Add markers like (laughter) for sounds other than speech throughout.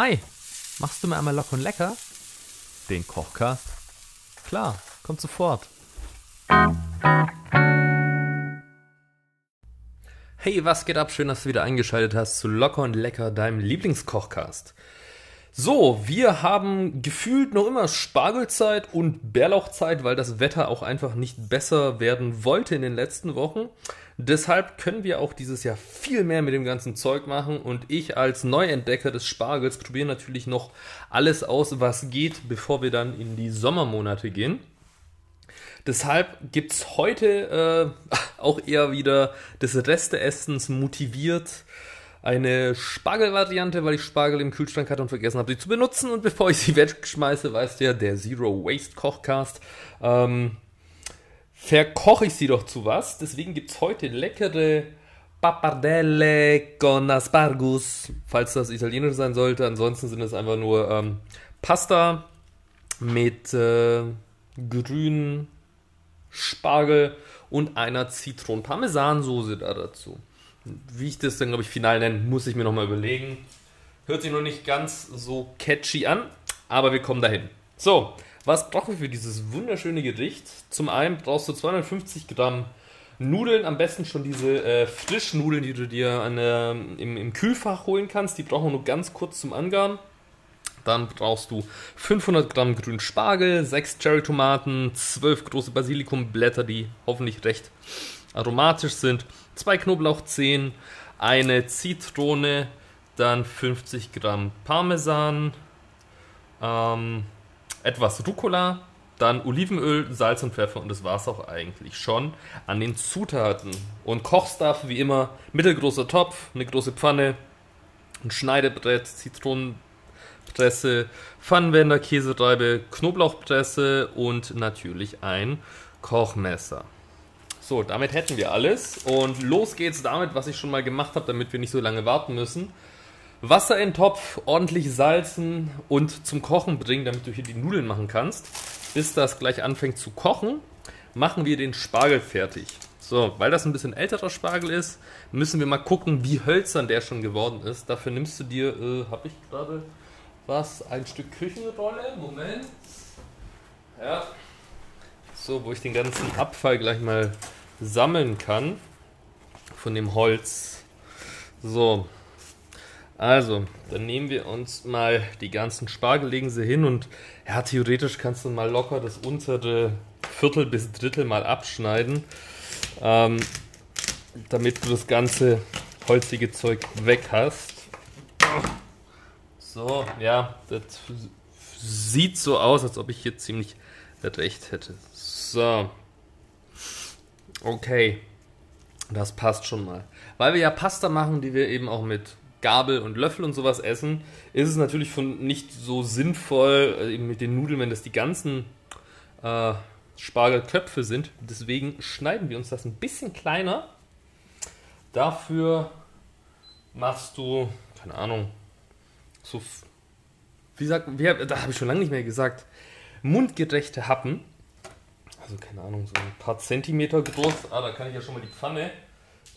Hi, machst du mir einmal locker und lecker? Den Kochcast? Klar, kommt sofort. Hey, was geht ab? Schön, dass du wieder eingeschaltet hast zu Locker und Lecker, deinem Lieblingskochcast. So, wir haben gefühlt noch immer Spargelzeit und Bärlauchzeit, weil das Wetter auch einfach nicht besser werden wollte in den letzten Wochen. Deshalb können wir auch dieses Jahr viel mehr mit dem ganzen Zeug machen und ich als Neuentdecker des Spargels probiere natürlich noch alles aus, was geht, bevor wir dann in die Sommermonate gehen. Deshalb gibt es heute äh, (laughs) auch eher wieder des Resteessens motiviert eine Spargelvariante, weil ich Spargel im Kühlschrank hatte und vergessen habe, sie zu benutzen. Und bevor ich sie (laughs) wegschmeiße, weißt du ja, der Zero Waste Kochcast, ähm, verkoche ich sie doch zu was. Deswegen gibt es heute leckere Pappardelle con Aspargus, falls das italienisch sein sollte. Ansonsten sind es einfach nur ähm, Pasta mit äh, grünen Spargel und einer Zitronen-Parmesansoße da dazu. Wie ich das dann, glaube ich, final nenne, muss ich mir nochmal überlegen. Hört sich noch nicht ganz so catchy an, aber wir kommen dahin. So, was brauchen wir für dieses wunderschöne Gericht? Zum einen brauchst du 250 Gramm Nudeln, am besten schon diese äh, Frischnudeln, die du dir an, äh, im, im, Kühlfach holen kannst. Die brauchen wir nur ganz kurz zum Angaren. Dann brauchst du 500 Gramm grünen Spargel, 6 Cherry-Tomaten, 12 große Basilikumblätter, die hoffentlich recht aromatisch sind, zwei Knoblauchzehen, eine Zitrone, dann 50 Gramm Parmesan, ähm, etwas Rucola, dann Olivenöl, Salz und Pfeffer und das war es auch eigentlich schon an den Zutaten. Und Kochstuff wie immer, mittelgroßer Topf, eine große Pfanne, ein Schneidebrett, Zitronenpresse, Pfannenwender, Käsereibe, Knoblauchpresse und natürlich ein Kochmesser. So, damit hätten wir alles. Und los geht's damit, was ich schon mal gemacht habe, damit wir nicht so lange warten müssen. Wasser in den Topf, ordentlich salzen und zum Kochen bringen, damit du hier die Nudeln machen kannst. Bis das gleich anfängt zu kochen, machen wir den Spargel fertig. So, weil das ein bisschen älterer Spargel ist, müssen wir mal gucken, wie hölzern der schon geworden ist. Dafür nimmst du dir, äh, habe ich gerade was, ein Stück Küchenrolle. Moment. Ja. So, wo ich den ganzen Abfall gleich mal sammeln kann von dem Holz. So, also, dann nehmen wir uns mal die ganzen Spargel, legen sie hin und ja, theoretisch kannst du mal locker das untere Viertel bis Drittel mal abschneiden, ähm, damit du das ganze holzige Zeug weg hast. So, ja, das sieht so aus, als ob ich hier ziemlich recht hätte. So, Okay, das passt schon mal. Weil wir ja Pasta machen, die wir eben auch mit Gabel und Löffel und sowas essen, ist es natürlich von nicht so sinnvoll, äh, eben mit den Nudeln, wenn das die ganzen äh, Spargelköpfe sind. Deswegen schneiden wir uns das ein bisschen kleiner. Dafür machst du, keine Ahnung, so, wie sagt, wie, da habe ich schon lange nicht mehr gesagt, mundgerechte Happen also keine Ahnung, so ein paar Zentimeter groß. Ah, da kann ich ja schon mal die Pfanne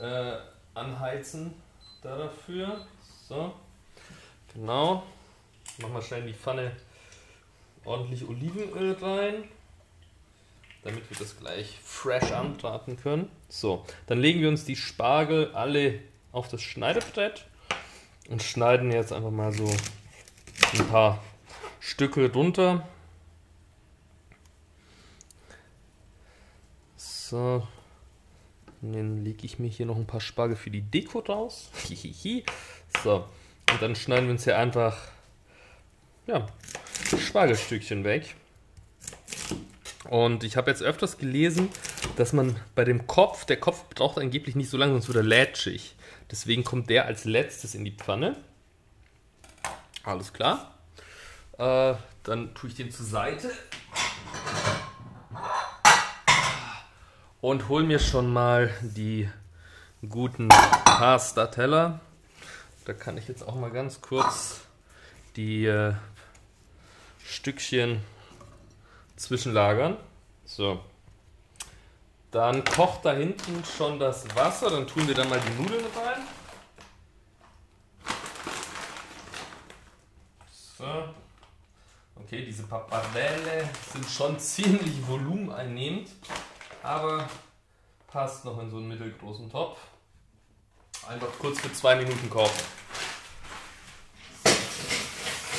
äh, anheizen da dafür. So, genau. Machen wir schnell in die Pfanne ordentlich Olivenöl rein, damit wir das gleich fresh anbraten können. So, dann legen wir uns die Spargel alle auf das Schneidebrett und schneiden jetzt einfach mal so ein paar Stücke runter. So. dann lege ich mir hier noch ein paar Spargel für die Deko raus. (laughs) so. Und dann schneiden wir uns hier einfach ja, Spargelstückchen weg. Und ich habe jetzt öfters gelesen, dass man bei dem Kopf, der Kopf braucht angeblich nicht so lange, sonst wird er lätschig. Deswegen kommt der als letztes in die Pfanne. Alles klar. Äh, dann tue ich den zur Seite. Und hol mir schon mal die guten Pasta-Teller. Da kann ich jetzt auch mal ganz kurz die äh, Stückchen zwischenlagern. So. Dann kocht da hinten schon das Wasser. Dann tun wir da mal die Nudeln rein. So. Okay, diese Pappardelle sind schon ziemlich volumeneinnehmend, aber passt noch in so einen mittelgroßen Topf. Einfach kurz für zwei Minuten kochen.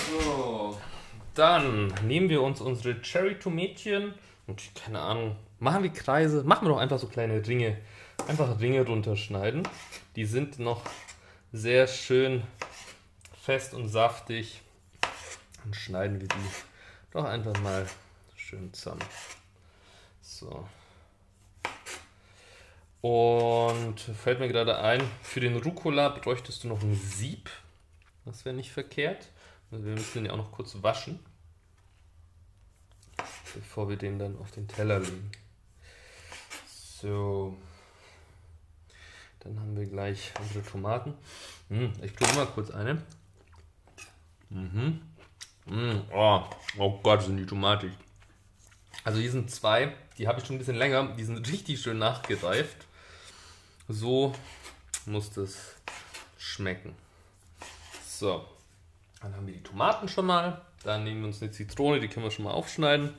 So, dann nehmen wir uns unsere Cherry-Tomätchen und keine Ahnung, machen wir Kreise, machen wir doch einfach so kleine Ringe. Einfach Ringe runterschneiden. Die sind noch sehr schön fest und saftig. Dann schneiden wir die doch einfach mal schön zusammen. So. Und fällt mir gerade ein, für den Rucola bräuchtest du noch ein Sieb. Das wäre nicht verkehrt. Also wir müssen den ja auch noch kurz waschen, bevor wir den dann auf den Teller legen. So. Dann haben wir gleich unsere Tomaten. Hm, ich probiere mal kurz eine. Mhm. Mm, oh, oh Gott, sind die tomatig. Also hier sind zwei, die habe ich schon ein bisschen länger, die sind richtig schön nachgereift. So muss das schmecken. So, dann haben wir die Tomaten schon mal. Dann nehmen wir uns eine Zitrone, die können wir schon mal aufschneiden.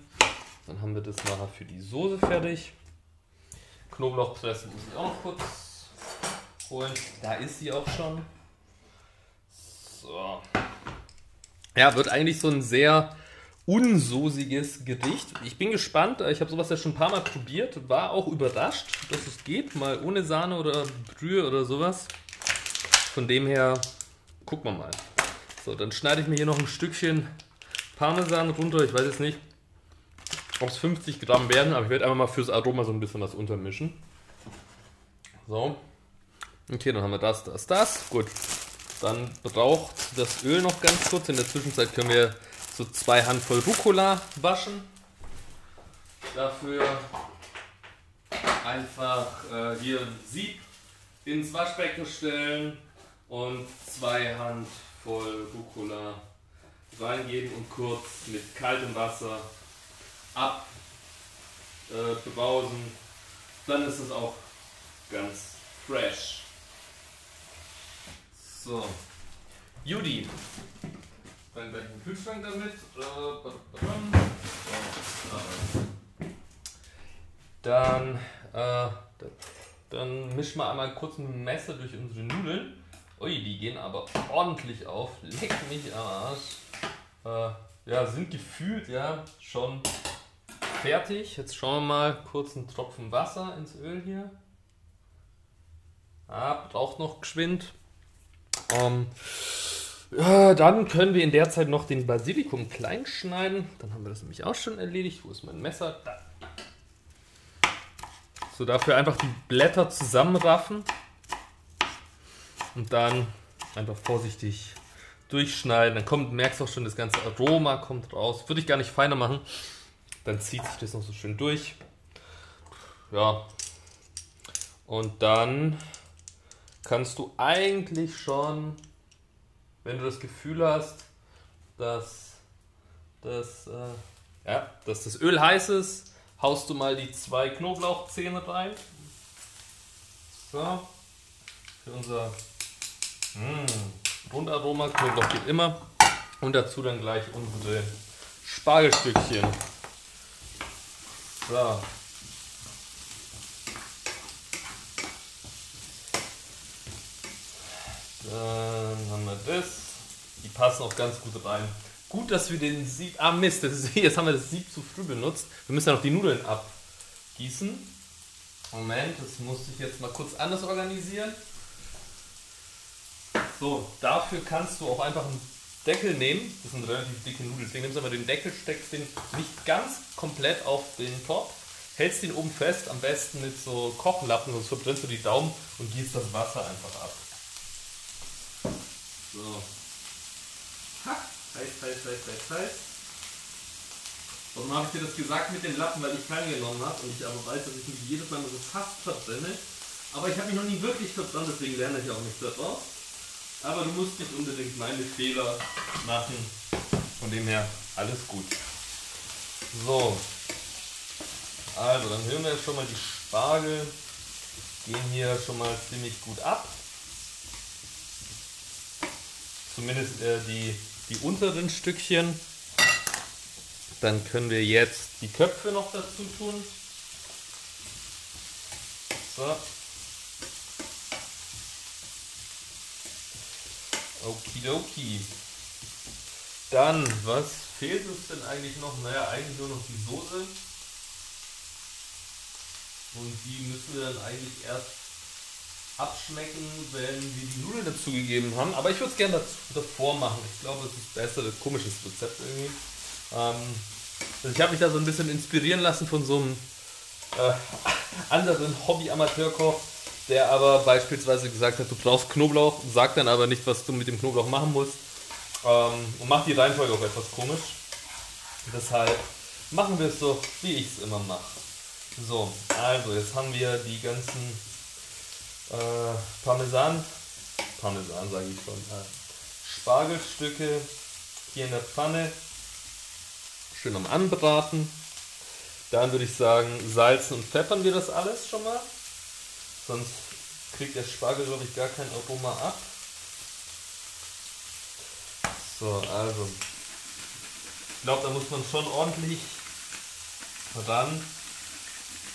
Dann haben wir das nachher für die Soße fertig. Knoblauchpresse muss ich auch noch kurz holen. Da ist sie auch schon. So. Ja, wird eigentlich so ein sehr unsoßiges Gericht. Ich bin gespannt. Ich habe sowas ja schon ein paar Mal probiert. War auch überrascht, dass es geht. Mal ohne Sahne oder Brühe oder sowas. Von dem her gucken wir mal. So, dann schneide ich mir hier noch ein Stückchen Parmesan runter. Ich weiß jetzt nicht, ob es 50 Gramm werden, aber ich werde einfach mal fürs Aroma so ein bisschen was untermischen. So. Okay, dann haben wir das, das, das. Gut. Dann braucht das Öl noch ganz kurz. In der Zwischenzeit können wir so zwei Handvoll Rucola waschen. Dafür einfach äh, hier ein Sieb ins Waschbecken stellen und zwei Handvoll Rucola reingeben und kurz mit kaltem Wasser abbrausen. Äh, Dann ist es auch ganz fresh. So. Judy. Dann gleich einen Kühlschrank damit. Dann, äh, dann mischen wir einmal kurz ein Messer durch unsere Nudeln. Ui, die gehen aber ordentlich auf. Leck mich am Arsch. Äh, ja, sind gefühlt ja schon fertig. Jetzt schauen wir mal kurz einen Tropfen Wasser ins Öl hier. Ah, braucht noch geschwind. Ähm, ja, dann können wir in der Zeit noch den Basilikum klein schneiden. Dann haben wir das nämlich auch schon erledigt. Wo ist mein Messer? Da. So, dafür einfach die Blätter zusammenraffen. Und dann einfach vorsichtig durchschneiden. Dann kommt, merkst du auch schon, das ganze Aroma kommt raus. Würde ich gar nicht feiner machen. Dann zieht sich das noch so schön durch. Ja. Und dann kannst du eigentlich schon, wenn du das Gefühl hast, dass das, äh, ja, dass das Öl heiß ist, haust du mal die zwei Knoblauchzähne rein. So. Für unser mh, Grundaroma. Knoblauch geht immer. Und dazu dann gleich unsere Spargelstückchen. So. Dann haben wir das. Die passen auch ganz gut rein. Gut, dass wir den Sieb. Ah, Mist, ist, (laughs) jetzt haben wir das Sieb zu früh benutzt. Wir müssen ja noch die Nudeln abgießen. Moment, das muss ich jetzt mal kurz anders organisieren. So, dafür kannst du auch einfach einen Deckel nehmen. Das sind relativ dicke Nudeln. Deswegen nimmst du aber den Deckel, steckst den nicht ganz komplett auf den Topf, hältst den oben fest, am besten mit so Kochlappen, sonst verbrennst du die Daumen und gießt das Wasser einfach ab. So. Ha, heiß, heiß, heiß, heiß, heiß. Warum habe ich dir das gesagt mit den Lappen? Weil ich teilgenommen habe und ich aber weiß, dass ich mich jedes Mal so fast verbrenne. Aber ich habe mich noch nie wirklich verbrannt, deswegen lerne ich auch nicht daraus. Aber du musst nicht unbedingt meine Fehler machen. Von dem her alles gut. So. Also, dann hören wir jetzt schon mal die Spargel. Gehen hier schon mal ziemlich gut ab. Zumindest äh, die die unteren Stückchen. Dann können wir jetzt die Köpfe noch dazu tun. So. Okidoki. Dann, was fehlt uns denn eigentlich noch? Naja, eigentlich nur noch die Soße. Und die müssen wir dann eigentlich erst abschmecken, wenn wir die Nudeln dazugegeben haben. Aber ich würde es gerne davor machen. Ich glaube, es ist besser, ein komisches Rezept irgendwie. Ähm, also ich habe mich da so ein bisschen inspirieren lassen von so einem äh, (laughs) anderen Hobby-Amateurkoch, der aber beispielsweise gesagt hat, du brauchst Knoblauch, sagt dann aber nicht, was du mit dem Knoblauch machen musst. Ähm, und macht die Reihenfolge auch etwas komisch. Deshalb machen wir es so, wie ich es immer mache. So, also jetzt haben wir die ganzen äh, Parmesan, Parmesan sage ich schon, äh, Spargelstücke hier in der Pfanne schön am Anbraten. Dann würde ich sagen, salzen und pfeffern wir das alles schon mal. Sonst kriegt der Spargel, glaube ich, gar kein Aroma ab. So, also. Ich glaube, da muss man schon ordentlich ran.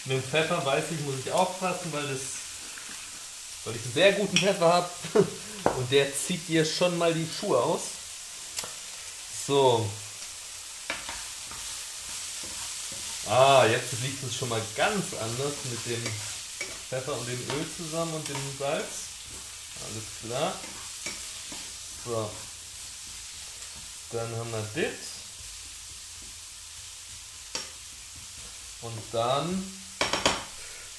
Mit dem Pfeffer weiß ich, muss ich aufpassen, weil, das, weil ich einen sehr guten Pfeffer habe. (laughs) Und der zieht dir schon mal die Schuhe aus. So. Ah, jetzt liegt es schon mal ganz anders mit dem Pfeffer und dem Öl zusammen und dem Salz. Alles klar. So. Dann haben wir das. Und dann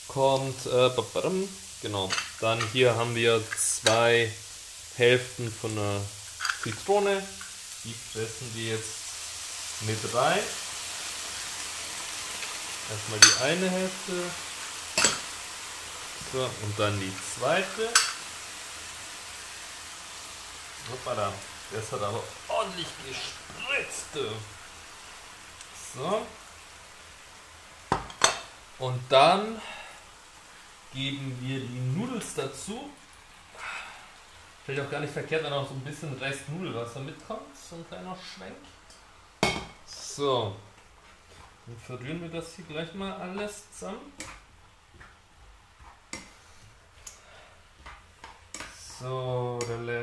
kommt, äh, genau, dann hier haben wir zwei Hälften von einer Zitrone. Die pressen wir jetzt mit rein. Erstmal die eine Hälfte. So, und dann die zweite. Hoppala, das hat aber ordentlich gespritzt. So. Und dann geben wir die Nudels dazu. Vielleicht auch gar nicht verkehrt, wenn auch so ein bisschen Rest Nudelwasser mitkommt. So ein kleiner Schwenk. So. Dann verrühren wir das hier gleich mal alles zusammen. So, Relle.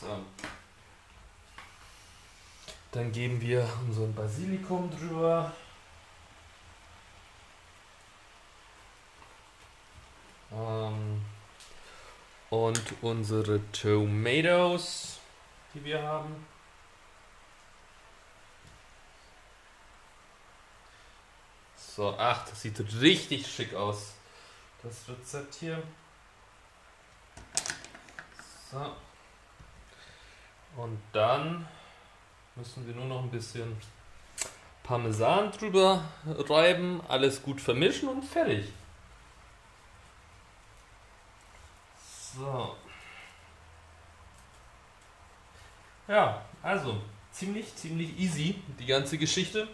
So. Dann geben wir unseren Basilikum drüber. Und unsere Tomatoes, die wir haben. So, ach, das sieht richtig schick aus. Das Rezept hier. So. Und dann müssen wir nur noch ein bisschen Parmesan drüber reiben, alles gut vermischen und fertig. So. Ja, also ziemlich, ziemlich easy die ganze Geschichte.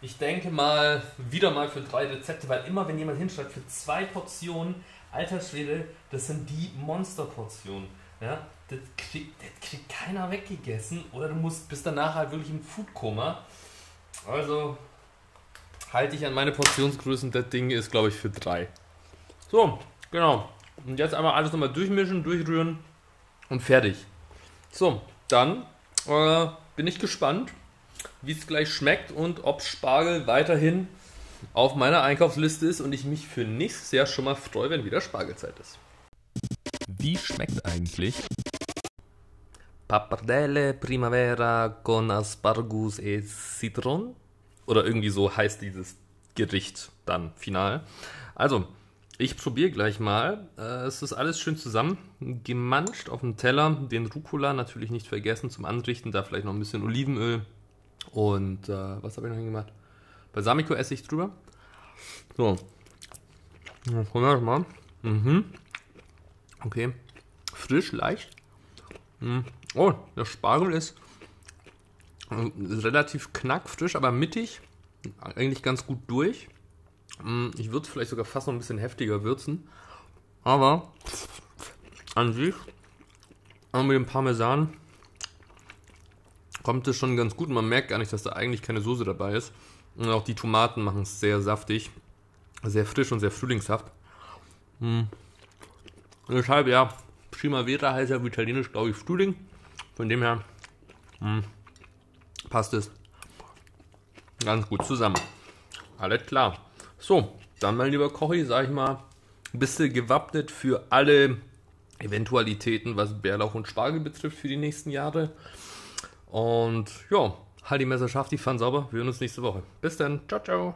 Ich denke mal, wieder mal für drei Rezepte, weil immer, wenn jemand hinschreibt, für zwei Portionen, alter Schwede, das sind die Monsterportionen. Ja, das kriegt, das keiner weggegessen oder du musst bis danach halt wirklich im Foodkoma. Also halte ich an meine Portionsgrößen, das Ding ist, glaube ich, für drei. So, genau. Und jetzt einmal alles nochmal durchmischen, durchrühren und fertig. So, dann äh, bin ich gespannt, wie es gleich schmeckt und ob Spargel weiterhin auf meiner Einkaufsliste ist und ich mich für nächstes Jahr schon mal freue, wenn wieder Spargelzeit ist. Wie schmeckt eigentlich Pappardelle Primavera con Aspargus e Citron? Oder irgendwie so heißt dieses Gericht dann final. Also, ich probiere gleich mal. Äh, es ist alles schön zusammen gemanscht auf dem Teller. Den Rucola natürlich nicht vergessen zum Anrichten. Da vielleicht noch ein bisschen Olivenöl, und äh, was habe ich noch hingemacht? Balsamico-Essig drüber. So. Probieren wir mal. Mhm. Okay. Frisch, leicht. Mhm. Oh, der Spargel ist, ist relativ knackfrisch, aber mittig. Eigentlich ganz gut durch. Mhm. Ich würde es vielleicht sogar fast noch ein bisschen heftiger würzen. Aber an sich mit dem Parmesan kommt es schon ganz gut. Man merkt gar nicht, dass da eigentlich keine Soße dabei ist. Und auch die Tomaten machen es sehr saftig. Sehr frisch und sehr frühlingshaft. Hm. Deshalb, ja, Primavera heißt ja auf Italienisch, glaube ich, Frühling. Von dem her hm, passt es ganz gut zusammen. Alles klar. So, dann mein lieber Kochi, sag ich mal, bist du gewappnet für alle Eventualitäten, was Bärlauch und Spargel betrifft für die nächsten Jahre. Und ja, halt die Messer scharf, die Pfanne sauber. Wir hören uns nächste Woche. Bis dann. Ciao, ciao.